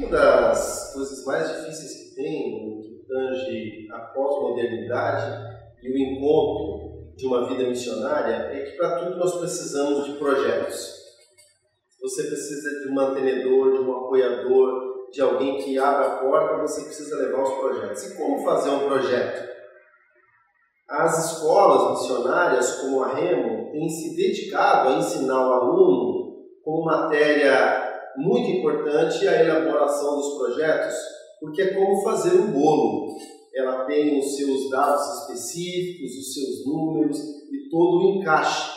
Uma das coisas mais difíceis que tem, que tange a pós-modernidade e o encontro de uma vida missionária, é que para tudo nós precisamos de projetos. Você precisa de um mantenedor, de um apoiador, de alguém que abra a porta, você precisa levar os projetos. E como fazer um projeto? As escolas missionárias, como a Remo, têm se dedicado a ensinar o aluno como matéria muito importante a elaboração dos projetos, porque é como fazer um bolo. Ela tem os seus dados específicos, os seus números e todo o encaixe.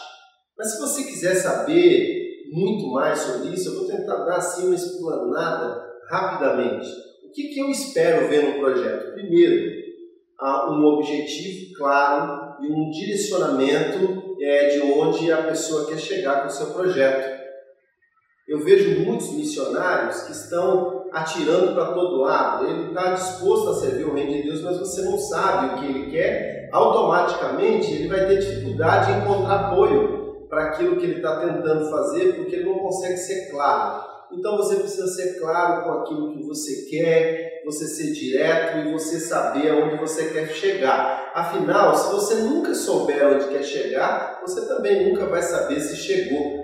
Mas se você quiser saber muito mais sobre isso, eu vou tentar dar assim uma explanada rapidamente. O que, que eu espero ver no projeto? Primeiro, um objetivo claro e um direcionamento é, de onde a pessoa quer chegar com o seu projeto. Eu vejo muitos missionários que estão atirando para todo lado. Ele está disposto a servir o reino de Deus, mas você não sabe o que ele quer. Automaticamente ele vai ter dificuldade em encontrar apoio para aquilo que ele está tentando fazer, porque ele não consegue ser claro. Então você precisa ser claro com aquilo que você quer, você ser direto e você saber aonde você quer chegar. Afinal, se você nunca souber onde quer chegar, você também nunca vai saber se chegou.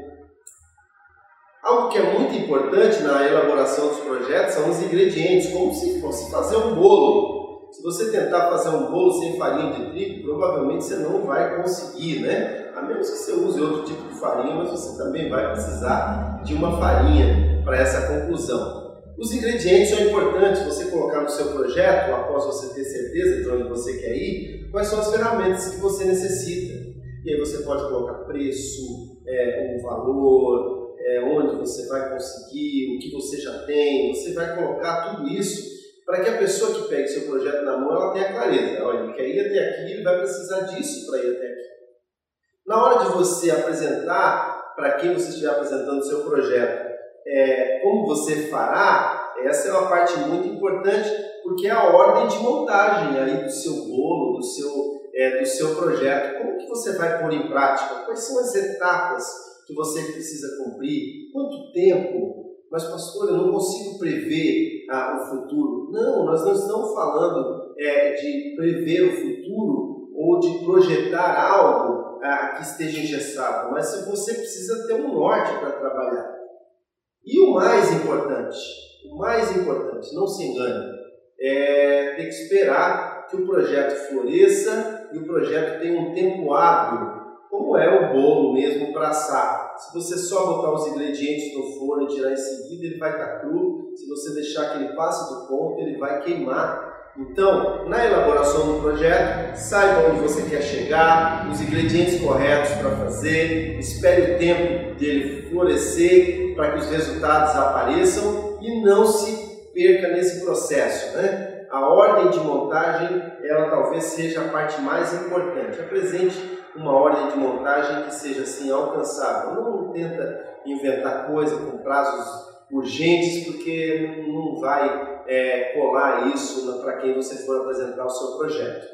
Algo que é muito importante na elaboração dos projetos são os ingredientes, como se fosse fazer um bolo. Se você tentar fazer um bolo sem farinha de trigo, provavelmente você não vai conseguir, né? A menos que você use outro tipo de farinha, mas você também vai precisar de uma farinha para essa conclusão. Os ingredientes são importantes você colocar no seu projeto, após você ter certeza de onde você quer ir, quais são as ferramentas que você necessita. E aí você pode colocar preço, é, um valor, você vai conseguir, o que você já tem, você vai colocar tudo isso para que a pessoa que pegue seu projeto na mão ela tenha clareza. Olha, ele quer ir até aqui, ele vai precisar disso para ir até aqui. Na hora de você apresentar para quem você estiver apresentando o seu projeto, é, como você fará, essa é uma parte muito importante, porque é a ordem de montagem aí do seu bolo, do seu, é, do seu projeto. Como que você vai pôr em prática? Quais são as etapas que você precisa cumprir? Quanto tempo? Mas, pastor, eu não consigo prever ah, o futuro. Não, nós não estamos falando é, de prever o futuro ou de projetar algo ah, que esteja engessado, mas se você precisa ter um norte para trabalhar. E o mais importante, o mais importante, não se engane, é ter que esperar que o projeto floresça e o projeto tenha um tempo hábil como é o bolo mesmo para assar. Se você só botar os ingredientes no forno e tirar em seguida, ele vai estar cru. Se você deixar que ele passe do ponto, ele vai queimar. Então, na elaboração do projeto, saiba onde você quer chegar, os ingredientes corretos para fazer, espere o tempo dele florescer para que os resultados apareçam e não se perca nesse processo. Né? A ordem de montagem, ela talvez seja a parte mais importante. Apresente uma ordem de montagem que seja assim alcançável. Não tenta inventar coisa com prazos urgentes, porque não vai é, colar isso para quem você for apresentar o seu projeto.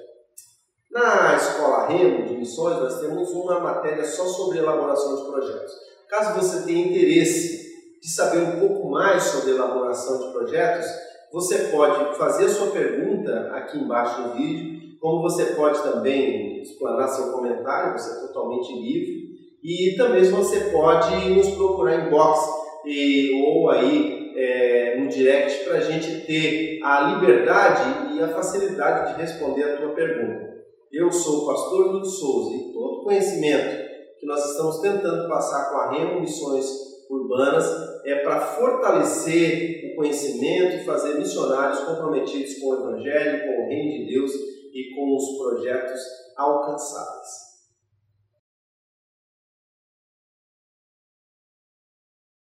Na Escola Remo de Missões, nós temos uma matéria só sobre elaboração de projetos. Caso você tenha interesse de saber um pouco mais sobre elaboração de projetos, você pode fazer a sua pergunta aqui embaixo no vídeo como você pode também explanar seu comentário, você é totalmente livre. E também você pode nos procurar em box e, ou aí é, no direct para a gente ter a liberdade e a facilidade de responder a tua pergunta. Eu sou o pastor Luiz Souza e todo conhecimento que nós estamos tentando passar com a Remo Missões Urbanas é para fortalecer o conhecimento e fazer missionários comprometidos com o Evangelho, com o Reino de Deus e com os projetos alcançáveis.